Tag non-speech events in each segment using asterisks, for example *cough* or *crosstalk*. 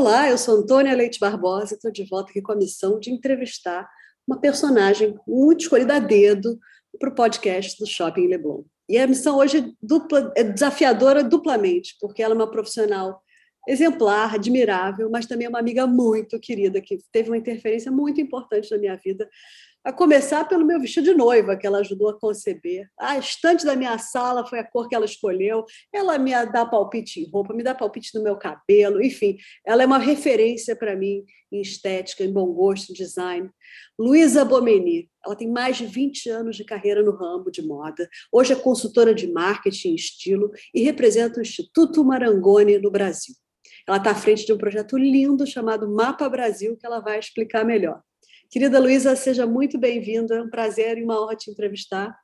Olá, eu sou Antônia Leite Barbosa e estou de volta aqui com a missão de entrevistar uma personagem muito escolhida a dedo para o podcast do Shopping Leblon. E a missão hoje é, dupla, é desafiadora duplamente, porque ela é uma profissional exemplar, admirável, mas também é uma amiga muito querida, que teve uma interferência muito importante na minha vida a começar pelo meu vestido de noiva, que ela ajudou a conceber. A estante da minha sala foi a cor que ela escolheu. Ela me dá palpite em roupa, me dá palpite no meu cabelo, enfim, ela é uma referência para mim em estética, em bom gosto, em design. Luísa Bomeni, ela tem mais de 20 anos de carreira no ramo de moda. Hoje é consultora de marketing e estilo e representa o Instituto Marangoni no Brasil. Ela está à frente de um projeto lindo chamado Mapa Brasil, que ela vai explicar melhor. Querida Luísa, seja muito bem-vinda. É um prazer e uma honra te entrevistar.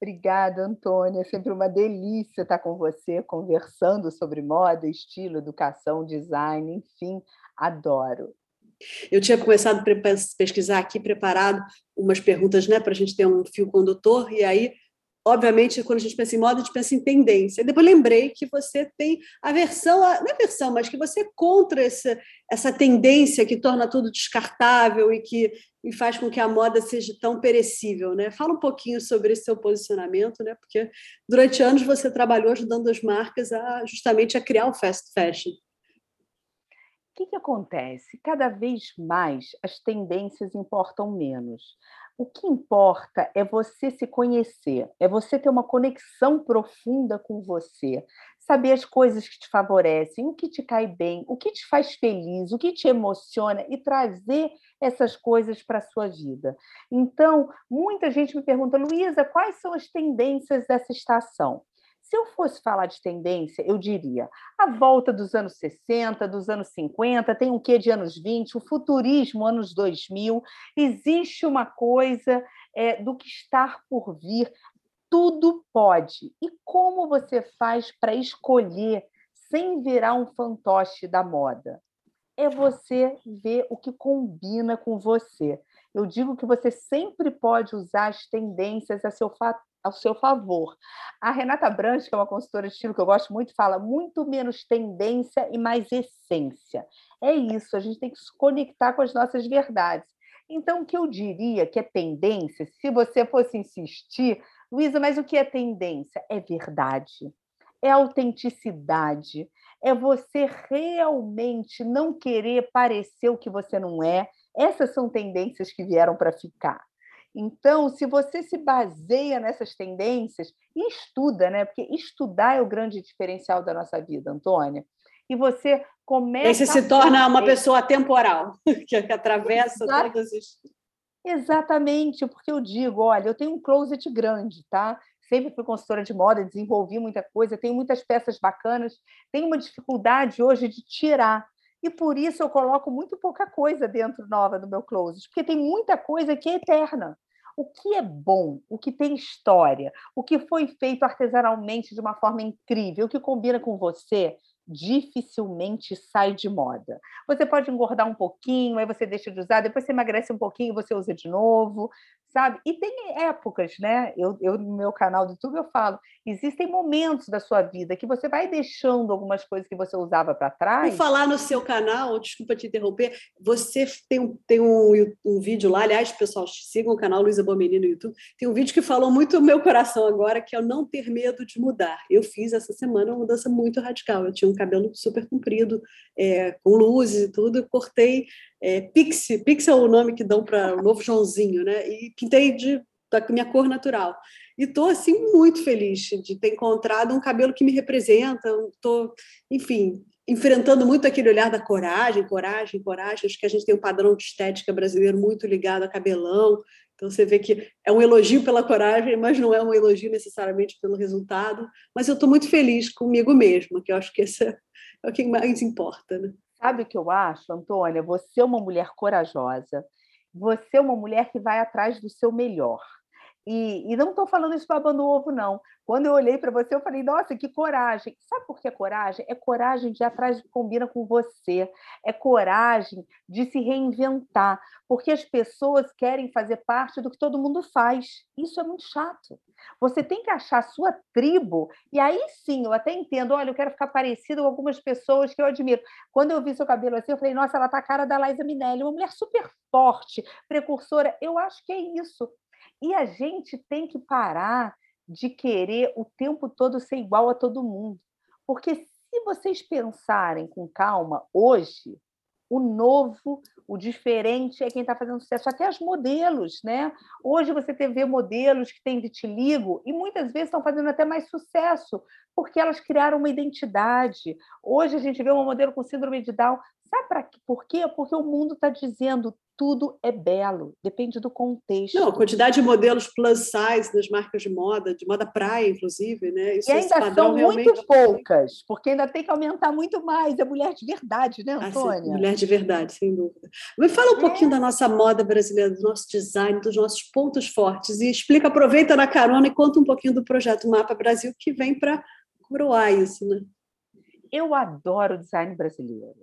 Obrigada, Antônia. É sempre uma delícia estar com você, conversando sobre moda, estilo, educação, design, enfim, adoro. Eu tinha começado a pesquisar aqui, preparado umas perguntas né, para a gente ter um fio condutor, e aí obviamente, quando a gente pensa em moda, a gente pensa em tendência. Depois lembrei que você tem aversão, não é aversão, mas que você é contra essa, essa tendência que torna tudo descartável e que e faz com que a moda seja tão perecível. Né? Fala um pouquinho sobre esse seu posicionamento, né? porque durante anos você trabalhou ajudando as marcas a justamente a criar o fast fashion. O que, que acontece? Cada vez mais as tendências importam menos. O que importa é você se conhecer, é você ter uma conexão profunda com você, saber as coisas que te favorecem, o que te cai bem, o que te faz feliz, o que te emociona e trazer essas coisas para a sua vida. Então, muita gente me pergunta, Luísa, quais são as tendências dessa estação? Se eu fosse falar de tendência, eu diria a volta dos anos 60, dos anos 50, tem um quê de anos 20, o futurismo, anos 2000. Existe uma coisa é, do que estar por vir. Tudo pode. E como você faz para escolher sem virar um fantoche da moda? É você ver o que combina com você. Eu digo que você sempre pode usar as tendências a seu, ao seu favor. A Renata Brandt, que é uma consultora de estilo que eu gosto muito, fala muito menos tendência e mais essência. É isso, a gente tem que se conectar com as nossas verdades. Então, o que eu diria que é tendência, se você fosse insistir, Luísa, mas o que é tendência? É verdade, é autenticidade, é você realmente não querer parecer o que você não é. Essas são tendências que vieram para ficar. Então, se você se baseia nessas tendências e estuda, né? Porque estudar é o grande diferencial da nossa vida, Antônia. E você começa. Aí você se torna uma pessoa atemporal, *laughs* que atravessa Exato. todas as. Exatamente, porque eu digo, olha, eu tenho um closet grande, tá? Sempre fui consultora de moda, desenvolvi muita coisa, tenho muitas peças bacanas, tenho uma dificuldade hoje de tirar. E por isso eu coloco muito pouca coisa dentro nova do meu closet, porque tem muita coisa que é eterna. O que é bom, o que tem história, o que foi feito artesanalmente de uma forma incrível, o que combina com você, dificilmente sai de moda. Você pode engordar um pouquinho, aí você deixa de usar, depois você emagrece um pouquinho, e você usa de novo, sabe? E tem épocas, né? Eu, eu no meu canal do YouTube eu falo, existem momentos da sua vida que você vai deixando algumas coisas que você usava para trás. E falar no seu canal, desculpa te interromper, você tem um, tem um, um vídeo lá, aliás, pessoal, sigam o canal Luísa Bomeni no YouTube, tem um vídeo que falou muito no meu coração agora, que é o não ter medo de mudar. Eu fiz essa semana uma mudança muito radical, eu tinha um cabelo super comprido, é, com luzes e tudo, cortei é, Pixie, Pixie é o nome que dão para o novo Joãozinho, né? E pintei de, da minha cor natural. E estou, assim, muito feliz de ter encontrado um cabelo que me representa, tô, enfim, enfrentando muito aquele olhar da coragem, coragem, coragem. Acho que a gente tem um padrão de estética brasileiro muito ligado a cabelão. Então você vê que é um elogio pela coragem, mas não é um elogio necessariamente pelo resultado. Mas eu estou muito feliz comigo mesma, que eu acho que esse é, é o que mais importa. Né? Sabe o que eu acho, Antônia? Você é uma mulher corajosa, você é uma mulher que vai atrás do seu melhor. E, e não estou falando isso babando ovo, não. Quando eu olhei para você, eu falei, nossa, que coragem. Sabe por que coragem? É coragem de atrás que combina com você. É coragem de se reinventar. Porque as pessoas querem fazer parte do que todo mundo faz. Isso é muito chato. Você tem que achar a sua tribo. E aí sim, eu até entendo. Olha, eu quero ficar parecido com algumas pessoas que eu admiro. Quando eu vi seu cabelo assim, eu falei, nossa, ela tá a cara da Liza Minelli. Uma mulher super forte, precursora. Eu acho que é isso. E a gente tem que parar de querer o tempo todo ser igual a todo mundo. Porque se vocês pensarem com calma, hoje, o novo, o diferente é quem está fazendo sucesso. Até as modelos, né? Hoje você vê modelos que têm vitiligo e muitas vezes estão fazendo até mais sucesso, porque elas criaram uma identidade. Hoje a gente vê uma modelo com síndrome de Down. Sabe para por quê? Porque o mundo está dizendo tudo é belo, depende do contexto. Não, a quantidade de modelos plus size nas marcas de moda, de moda praia, inclusive, né? Isso, e ainda são muito poucas, porque ainda tem que aumentar muito mais. É mulher de verdade, né, Antônia? Ah, mulher de verdade, sem dúvida. Me fala um é. pouquinho da nossa moda brasileira, do nosso design, dos nossos pontos fortes e explica, aproveita na carona e conta um pouquinho do projeto Mapa Brasil que vem para coroar isso, né? Eu adoro o design brasileiro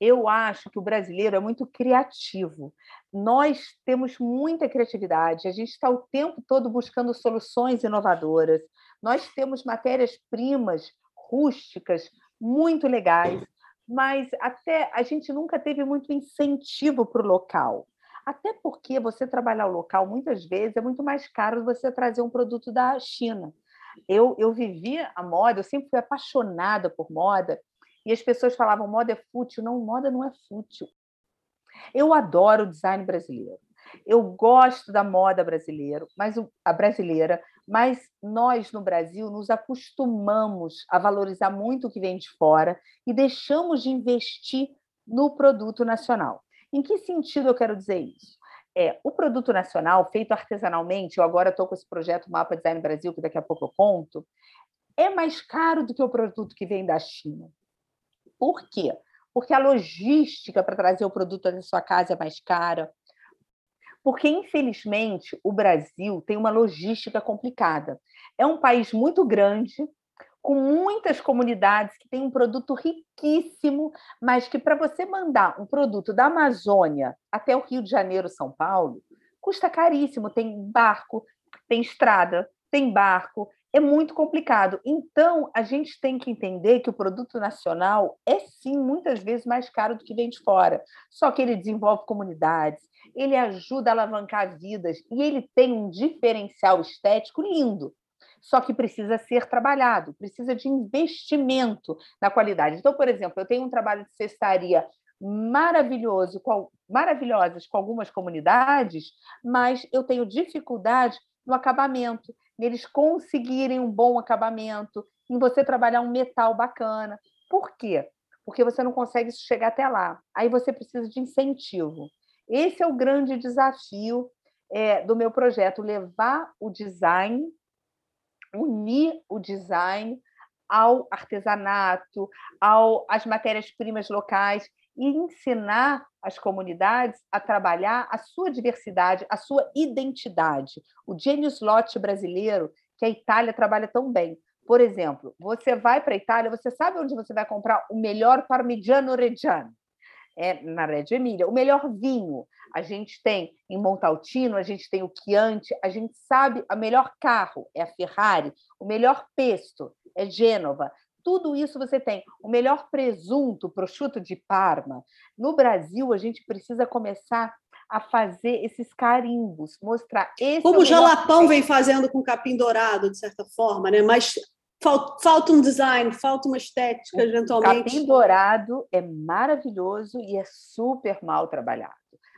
eu acho que o brasileiro é muito criativo. Nós temos muita criatividade, a gente está o tempo todo buscando soluções inovadoras. Nós temos matérias-primas rústicas muito legais, mas até a gente nunca teve muito incentivo para o local. Até porque você trabalhar o local, muitas vezes, é muito mais caro você trazer um produto da China. Eu, eu vivi a moda, eu sempre fui apaixonada por moda, e as pessoas falavam moda é fútil. Não, moda não é fútil. Eu adoro o design brasileiro. Eu gosto da moda brasileira, mas a brasileira, mas nós no Brasil nos acostumamos a valorizar muito o que vem de fora e deixamos de investir no produto nacional. Em que sentido eu quero dizer isso? É, o produto nacional, feito artesanalmente, eu agora estou com esse projeto Mapa Design Brasil, que daqui a pouco eu conto, é mais caro do que o produto que vem da China. Por quê? Porque a logística para trazer o produto da sua casa é mais cara. Porque, infelizmente, o Brasil tem uma logística complicada. É um país muito grande, com muitas comunidades que tem um produto riquíssimo, mas que para você mandar um produto da Amazônia até o Rio de Janeiro, São Paulo, custa caríssimo. Tem barco, tem estrada, tem barco, é muito complicado. Então, a gente tem que entender que o produto nacional é sim muitas vezes mais caro do que vem de fora. Só que ele desenvolve comunidades, ele ajuda a alavancar vidas e ele tem um diferencial estético lindo. Só que precisa ser trabalhado, precisa de investimento na qualidade. Então, por exemplo, eu tenho um trabalho de cestaria maravilhoso, com, maravilhosas com algumas comunidades, mas eu tenho dificuldade no acabamento eles conseguirem um bom acabamento, em você trabalhar um metal bacana. Por quê? Porque você não consegue chegar até lá. Aí você precisa de incentivo. Esse é o grande desafio é, do meu projeto: levar o design, unir o design ao artesanato, ao, às matérias-primas locais e ensinar as comunidades a trabalhar a sua diversidade, a sua identidade. O genius lote brasileiro, que a Itália trabalha tão bem. Por exemplo, você vai para a Itália, você sabe onde você vai comprar o melhor parmigiano reggiano? É na Reggio Emília. O melhor vinho, a gente tem em Montaltino, a gente tem o Chianti, a gente sabe o melhor carro é a Ferrari, o melhor pesto é Gênova tudo isso você tem. O melhor presunto, prosciutto de Parma. No Brasil, a gente precisa começar a fazer esses carimbos, mostrar esse. Como é o jalapão vem fazendo com capim dourado, de certa forma, né? Mas falta um design, falta uma estética, eventualmente. Capim dourado é maravilhoso e é super mal trabalhado.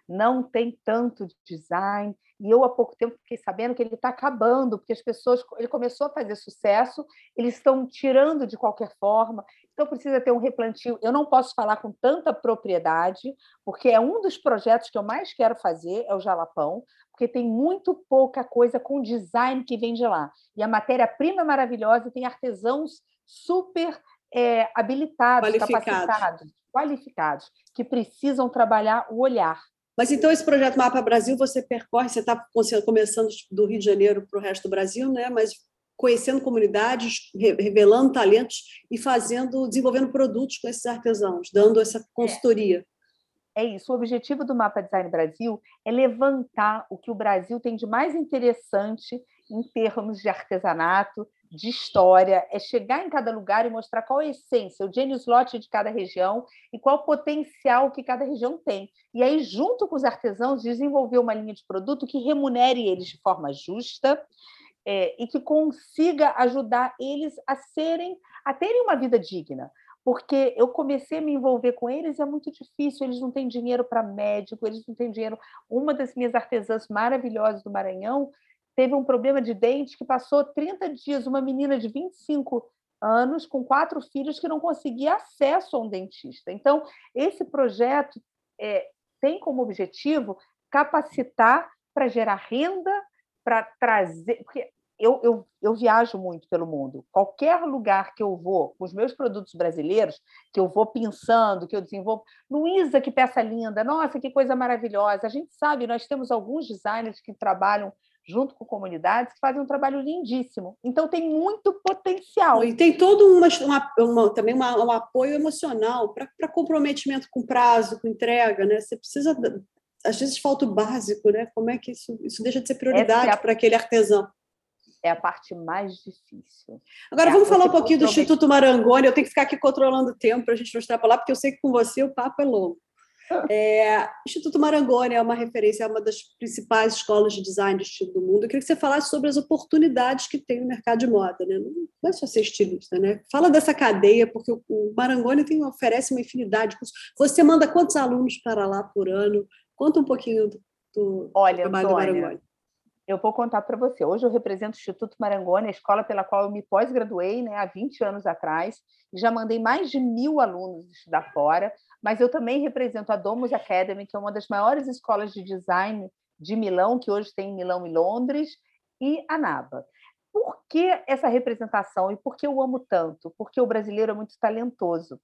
não tem tanto design. E eu, há pouco tempo, fiquei sabendo que ele está acabando, porque as pessoas. Ele começou a fazer sucesso, eles estão tirando de qualquer forma. Então, precisa ter um replantio. Eu não posso falar com tanta propriedade, porque é um dos projetos que eu mais quero fazer, é o Jalapão, porque tem muito pouca coisa com design que vem de lá. E a matéria-prima é maravilhosa, e tem artesãos super é, habilitados, qualificados. capacitados, qualificados, que precisam trabalhar o olhar. Mas então esse projeto Mapa Brasil você percorre, você está começando do Rio de Janeiro para o resto do Brasil, né? Mas conhecendo comunidades, revelando talentos e fazendo, desenvolvendo produtos com esses artesãos, dando essa consultoria. É. é isso. O objetivo do Mapa Design Brasil é levantar o que o Brasil tem de mais interessante em termos de artesanato, de história, é chegar em cada lugar e mostrar qual a essência, o genius lote de cada região e qual o potencial que cada região tem. E aí, junto com os artesãos, desenvolver uma linha de produto que remunere eles de forma justa é, e que consiga ajudar eles a serem, a terem uma vida digna. Porque eu comecei a me envolver com eles e é muito difícil, eles não têm dinheiro para médico, eles não têm dinheiro. Uma das minhas artesãs maravilhosas do Maranhão teve um problema de dente que passou 30 dias, uma menina de 25 anos, com quatro filhos, que não conseguia acesso a um dentista. Então, esse projeto é, tem como objetivo capacitar para gerar renda, para trazer. Porque eu, eu, eu viajo muito pelo mundo. Qualquer lugar que eu vou, com os meus produtos brasileiros, que eu vou pensando, que eu desenvolvo. Luísa, que peça linda! Nossa, que coisa maravilhosa! A gente sabe, nós temos alguns designers que trabalham junto com comunidades, que fazem um trabalho lindíssimo. Então, tem muito potencial. E tem todo uma, uma, uma também uma, um apoio emocional para comprometimento com prazo, com entrega. Né? Você precisa. Às vezes falta o básico, né? Como é que isso, isso deixa de ser prioridade é para aquele artesão? É a parte mais difícil. Agora, é vamos falar um pouquinho do Instituto Marangoni. Eu tenho que ficar aqui controlando o tempo para a gente não extrapolar, porque eu sei que com você o papo é longo. É, Instituto Marangoni é uma referência, é uma das principais escolas de design de estilo do mundo. Eu queria que você falasse sobre as oportunidades que tem no mercado de moda. Né? Não é só ser estilista, né? Fala dessa cadeia, porque o Marangoni tem, oferece uma infinidade de cursos. Você manda quantos alunos para lá por ano? Conta um pouquinho do, do Olha, trabalho Antônia, do Marangoni. Eu vou contar para você. Hoje eu represento o Instituto Marangoni, a escola pela qual eu me pós-graduei né, há 20 anos atrás, já mandei mais de mil alunos estudar fora mas eu também represento a Domus Academy, que é uma das maiores escolas de design de Milão, que hoje tem em Milão e Londres, e a NABA. Por que essa representação e por que eu amo tanto? Porque o brasileiro é muito talentoso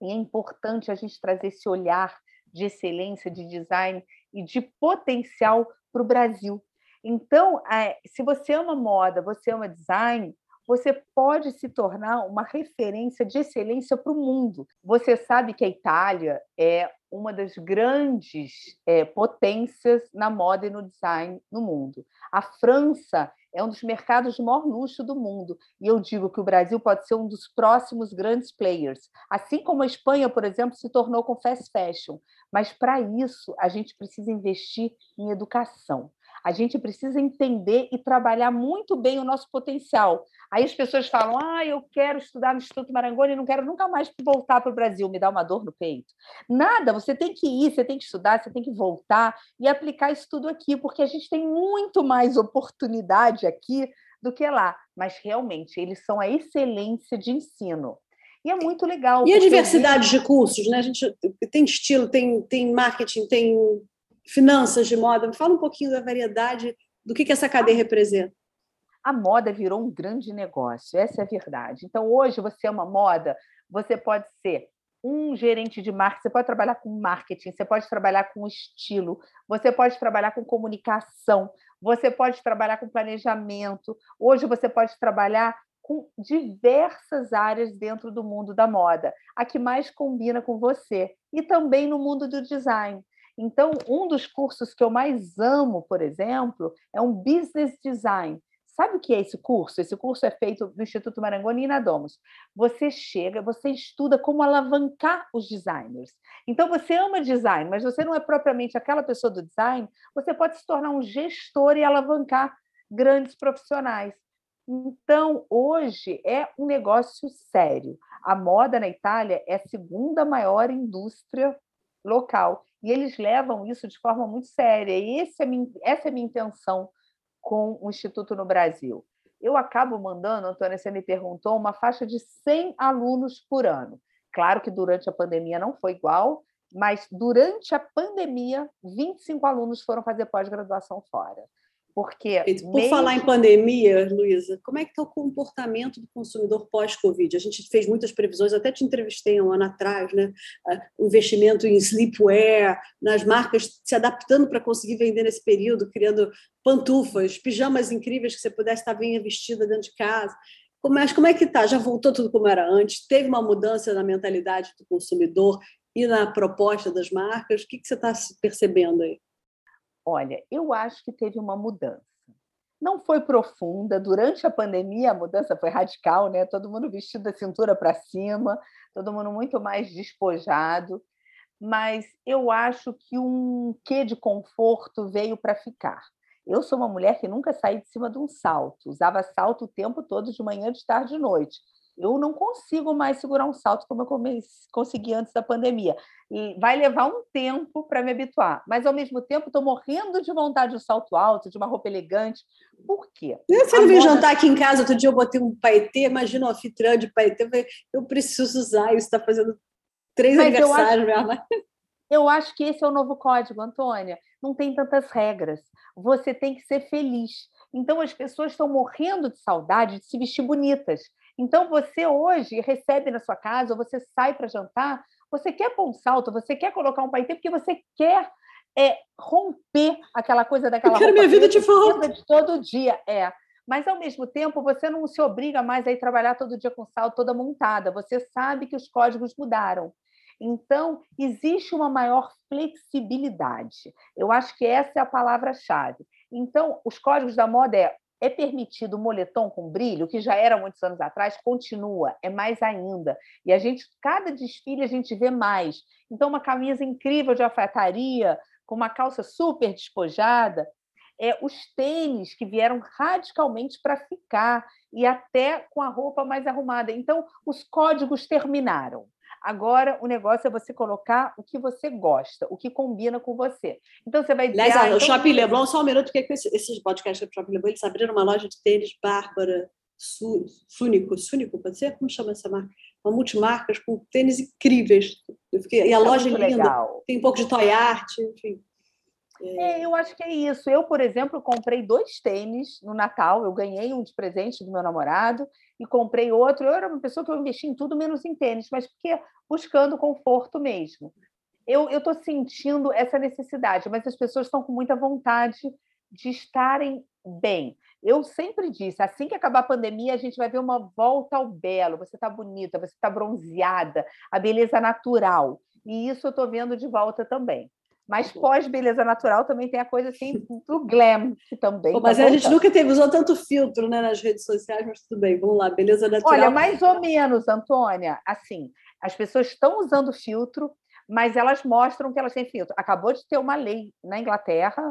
e é importante a gente trazer esse olhar de excelência, de design e de potencial para o Brasil. Então, é, se você ama moda, você ama design, você pode se tornar uma referência de excelência para o mundo. Você sabe que a Itália é uma das grandes é, potências na moda e no design no mundo. A França é um dos mercados de maior luxo do mundo. E eu digo que o Brasil pode ser um dos próximos grandes players. Assim como a Espanha, por exemplo, se tornou com fast fashion. Mas, para isso, a gente precisa investir em educação. A gente precisa entender e trabalhar muito bem o nosso potencial. Aí as pessoas falam: ah, eu quero estudar no Instituto Marangoni e não quero nunca mais voltar para o Brasil, me dá uma dor no peito. Nada, você tem que ir, você tem que estudar, você tem que voltar e aplicar isso tudo aqui, porque a gente tem muito mais oportunidade aqui do que lá. Mas realmente, eles são a excelência de ensino. E é muito legal. E a diversidade de cursos, né? A gente tem estilo, tem, tem marketing, tem finanças de moda. Me fala um pouquinho da variedade, do que, que essa cadeia representa. A moda virou um grande negócio, essa é a verdade. Então, hoje, você é uma moda, você pode ser um gerente de marketing, você pode trabalhar com marketing, você pode trabalhar com estilo, você pode trabalhar com comunicação, você pode trabalhar com planejamento. Hoje você pode trabalhar com diversas áreas dentro do mundo da moda, a que mais combina com você, e também no mundo do design. Então, um dos cursos que eu mais amo, por exemplo, é um Business Design. Sabe o que é esse curso? Esse curso é feito do Instituto Marangoni e na Domus. Você chega, você estuda como alavancar os designers. Então, você ama design, mas você não é propriamente aquela pessoa do design, você pode se tornar um gestor e alavancar grandes profissionais. Então, hoje é um negócio sério. A moda na Itália é a segunda maior indústria local. E eles levam isso de forma muito séria. E é minha, essa é a minha intenção com o Instituto no Brasil. Eu acabo mandando, Antônia, você me perguntou, uma faixa de 100 alunos por ano. Claro que durante a pandemia não foi igual, mas durante a pandemia, 25 alunos foram fazer pós-graduação fora. Porque Por falar em pandemia, Luísa, como é que está o comportamento do consumidor pós-Covid? A gente fez muitas previsões, até te entrevistei um ano atrás, né? Ah, o investimento em sleepwear, nas marcas se adaptando para conseguir vender nesse período, criando pantufas, pijamas incríveis que você pudesse estar bem vestida dentro de casa. É, como é que está? Já voltou tudo como era antes? Teve uma mudança na mentalidade do consumidor e na proposta das marcas? O que, que você está percebendo aí? Olha, eu acho que teve uma mudança. Não foi profunda. Durante a pandemia, a mudança foi radical, né? Todo mundo vestido da cintura para cima, todo mundo muito mais despojado. Mas eu acho que um quê de conforto veio para ficar. Eu sou uma mulher que nunca saí de cima de um salto, usava salto o tempo todo, de manhã, de tarde, de noite eu não consigo mais segurar um salto como eu consegui antes da pandemia. E vai levar um tempo para me habituar, mas ao mesmo tempo estou morrendo de vontade de um salto alto, de uma roupa elegante. Por quê? Você não moda... jantar aqui em casa, outro dia eu botei um paetê, imagina um anfitriã de paetê, eu preciso usar isso, está fazendo três mas aniversários eu acho, eu acho que esse é o novo código, Antônia. Não tem tantas regras. Você tem que ser feliz. Então as pessoas estão morrendo de saudade de se vestir bonitas. Então, você hoje recebe na sua casa, ou você sai para jantar, você quer pôr um salto, você quer colocar um paetê, porque você quer é, romper aquela coisa daquela Eu quero minha vida de volta. De todo dia, é. Mas, ao mesmo tempo, você não se obriga mais a ir trabalhar todo dia com salto toda montada. Você sabe que os códigos mudaram. Então, existe uma maior flexibilidade. Eu acho que essa é a palavra-chave. Então, os códigos da moda é é permitido o moletom com brilho, que já era muitos anos atrás, continua, é mais ainda. E a gente, cada desfile, a gente vê mais. Então, uma camisa incrível de alfaiataria, com uma calça super despojada, é, os tênis que vieram radicalmente para ficar, e até com a roupa mais arrumada. Então, os códigos terminaram. Agora, o negócio é você colocar o que você gosta, o que combina com você. Então, você vai dizer... Aliás, ah, então... o Shopping Leblon, só um minuto, porque esses podcasts do Shopping Leblon, eles abriram uma loja de tênis bárbara, Súnico, Súnico, pode ser? Como chama essa marca? Uma multimarcas com tênis incríveis. Fiquei... e a é loja é linda, legal. tem um pouco de toy art, enfim. É, eu acho que é isso. Eu, por exemplo, comprei dois tênis no Natal. Eu ganhei um de presente do meu namorado e comprei outro. Eu era uma pessoa que eu investi em tudo menos em tênis, mas porque buscando conforto mesmo. Eu estou sentindo essa necessidade, mas as pessoas estão com muita vontade de estarem bem. Eu sempre disse, assim que acabar a pandemia, a gente vai ver uma volta ao belo. Você está bonita, você está bronzeada, a beleza natural. E isso eu estou vendo de volta também. Mas pós-beleza natural também tem a coisa assim do glam, que também. Pô, tá mas tá a gente nunca teve, usou tanto filtro né, nas redes sociais, mas tudo bem, vamos lá, beleza natural. Olha, mais ou menos, Antônia. Assim, as pessoas estão usando filtro, mas elas mostram que elas têm filtro. Acabou de ter uma lei na Inglaterra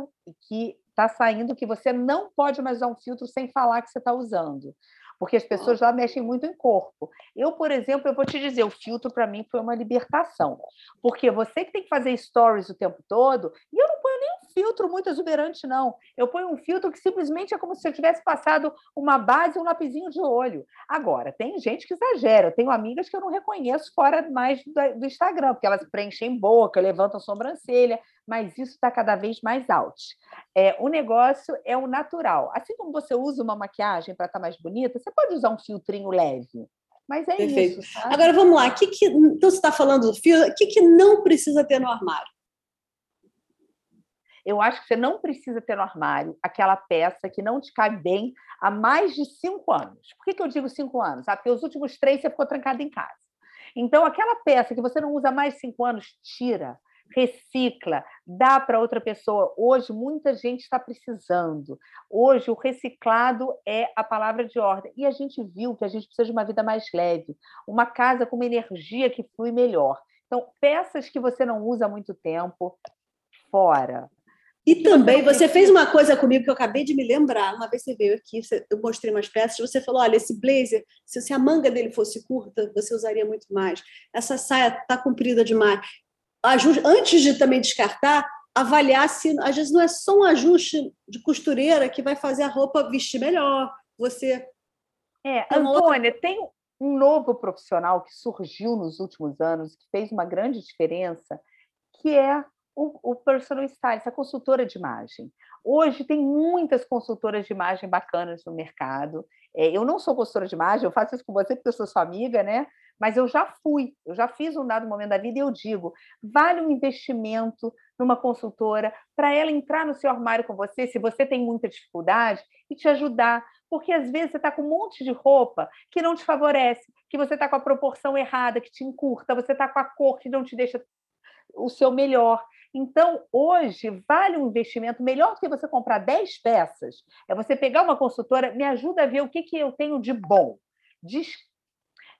que está saindo que você não pode mais usar um filtro sem falar que você está usando porque as pessoas lá mexem muito em corpo. Eu, por exemplo, eu vou te dizer, o filtro para mim foi uma libertação, porque você que tem que fazer stories o tempo todo, e eu não ponho nem um filtro muito exuberante, não. Eu ponho um filtro que simplesmente é como se eu tivesse passado uma base e um lapisinho de olho. Agora, tem gente que exagera. Eu tenho amigas que eu não reconheço fora mais do Instagram, porque elas preenchem boca, levantam sobrancelha, mas isso está cada vez mais alto. É, o negócio é o natural. Assim como você usa uma maquiagem para estar tá mais bonita, você pode usar um filtrinho leve. Mas é Perfeito. isso. Sabe? Agora vamos lá. Que que, então você está falando do fio. O que, que não precisa ter no armário? Eu acho que você não precisa ter no armário aquela peça que não te cabe bem há mais de cinco anos. Por que, que eu digo cinco anos? Ah, porque os últimos três você ficou trancado em casa. Então, aquela peça que você não usa mais de cinco anos, tira recicla, dá para outra pessoa. Hoje, muita gente está precisando. Hoje, o reciclado é a palavra de ordem. E a gente viu que a gente precisa de uma vida mais leve, uma casa com uma energia que flui melhor. Então, peças que você não usa há muito tempo, fora. E também, você fez uma coisa comigo que eu acabei de me lembrar. Uma vez você veio aqui, eu mostrei umas peças, você falou: olha, esse blazer, se a manga dele fosse curta, você usaria muito mais. Essa saia está comprida demais antes de também descartar, avaliar se às vezes não é só um ajuste de costureira que vai fazer a roupa vestir melhor. Você. É, Antônia, outra... tem um novo profissional que surgiu nos últimos anos, que fez uma grande diferença, que é o, o personal stylist, a consultora de imagem. Hoje tem muitas consultoras de imagem bacanas no mercado. É, eu não sou consultora de imagem, eu faço isso com você porque eu sou sua amiga, né? Mas eu já fui, eu já fiz um dado momento da vida e eu digo: vale um investimento numa consultora para ela entrar no seu armário com você, se você tem muita dificuldade, e te ajudar. Porque às vezes você está com um monte de roupa que não te favorece, que você está com a proporção errada, que te encurta, você está com a cor que não te deixa o seu melhor. Então, hoje, vale um investimento melhor do que você comprar 10 peças. É você pegar uma consultora, me ajuda a ver o que, que eu tenho de bom.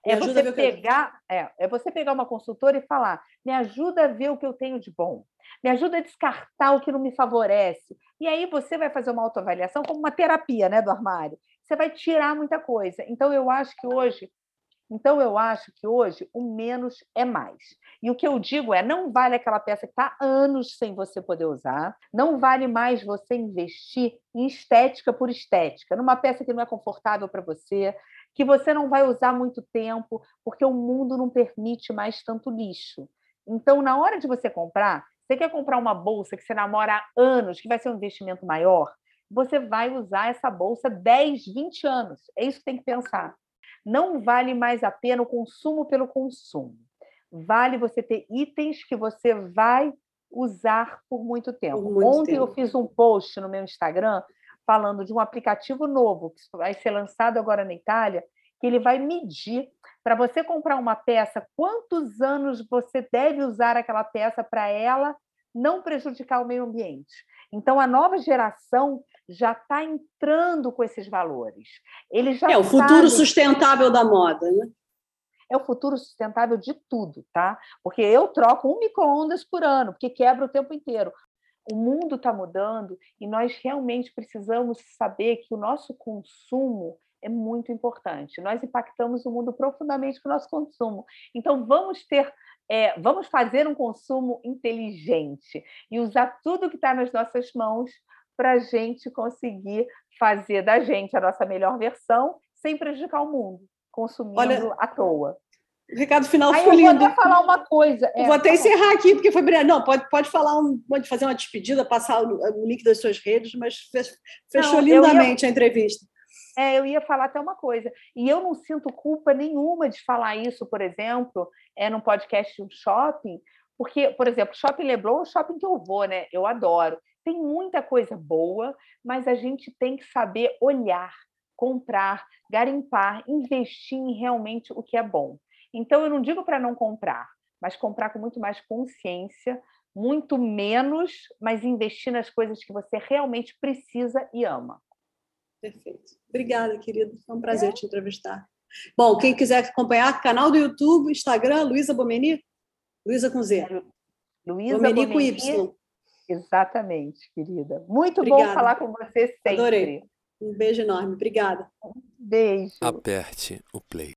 É você, pegar, é, é você pegar uma consultora e falar: me ajuda a ver o que eu tenho de bom, me ajuda a descartar o que não me favorece. E aí você vai fazer uma autoavaliação como uma terapia né, do armário. Você vai tirar muita coisa. Então, eu acho que hoje então, eu acho que hoje o menos é mais. E o que eu digo é: não vale aquela peça que está anos sem você poder usar, não vale mais você investir em estética por estética, numa peça que não é confortável para você, que você não vai usar muito tempo, porque o mundo não permite mais tanto lixo. Então, na hora de você comprar, você quer comprar uma bolsa que você namora há anos, que vai ser um investimento maior, você vai usar essa bolsa 10, 20 anos. É isso que tem que pensar. Não vale mais a pena o consumo pelo consumo. Vale você ter itens que você vai usar por muito tempo. Por muito Ontem tempo. eu fiz um post no meu Instagram falando de um aplicativo novo que vai ser lançado agora na Itália, que ele vai medir para você comprar uma peça quantos anos você deve usar aquela peça para ela não prejudicar o meio ambiente. Então a nova geração já está entrando com esses valores. Eles já é o futuro sustentável da moda, né? É o futuro sustentável de tudo, tá? Porque eu troco um micro-ondas por ano, porque quebra o tempo inteiro. O mundo está mudando e nós realmente precisamos saber que o nosso consumo é muito importante. Nós impactamos o mundo profundamente com o nosso consumo. Então, vamos ter, é, vamos fazer um consumo inteligente e usar tudo que está nas nossas mãos para a gente conseguir fazer da gente a nossa melhor versão sem prejudicar o mundo, consumindo Olha, à toa. O recado final Aí foi lindo. Eu vou até falar uma coisa. É, vou até tá encerrar aqui, porque foi brilhante. Não, pode, pode falar, um, pode fazer uma despedida, passar o, o link das suas redes, mas fechou não, lindamente ia, a entrevista. É, eu ia falar até uma coisa. E eu não sinto culpa nenhuma de falar isso, por exemplo, é num podcast de um shopping, porque, por exemplo, Shopping Leblon é o shopping que eu vou, né? Eu adoro. Tem muita coisa boa, mas a gente tem que saber olhar, comprar, garimpar, investir em realmente o que é bom. Então, eu não digo para não comprar, mas comprar com muito mais consciência, muito menos, mas investir nas coisas que você realmente precisa e ama. Perfeito. Obrigada, querido. Foi um prazer é. te entrevistar. Bom, quem quiser acompanhar, canal do YouTube, Instagram, Luísa Bomeni, Luísa com Z. Luísa Bomeni, Bomeni com Y. Exatamente, querida. Muito Obrigada. bom falar com você sempre. Adorei. Um beijo enorme. Obrigada. beijo. Aperte o play.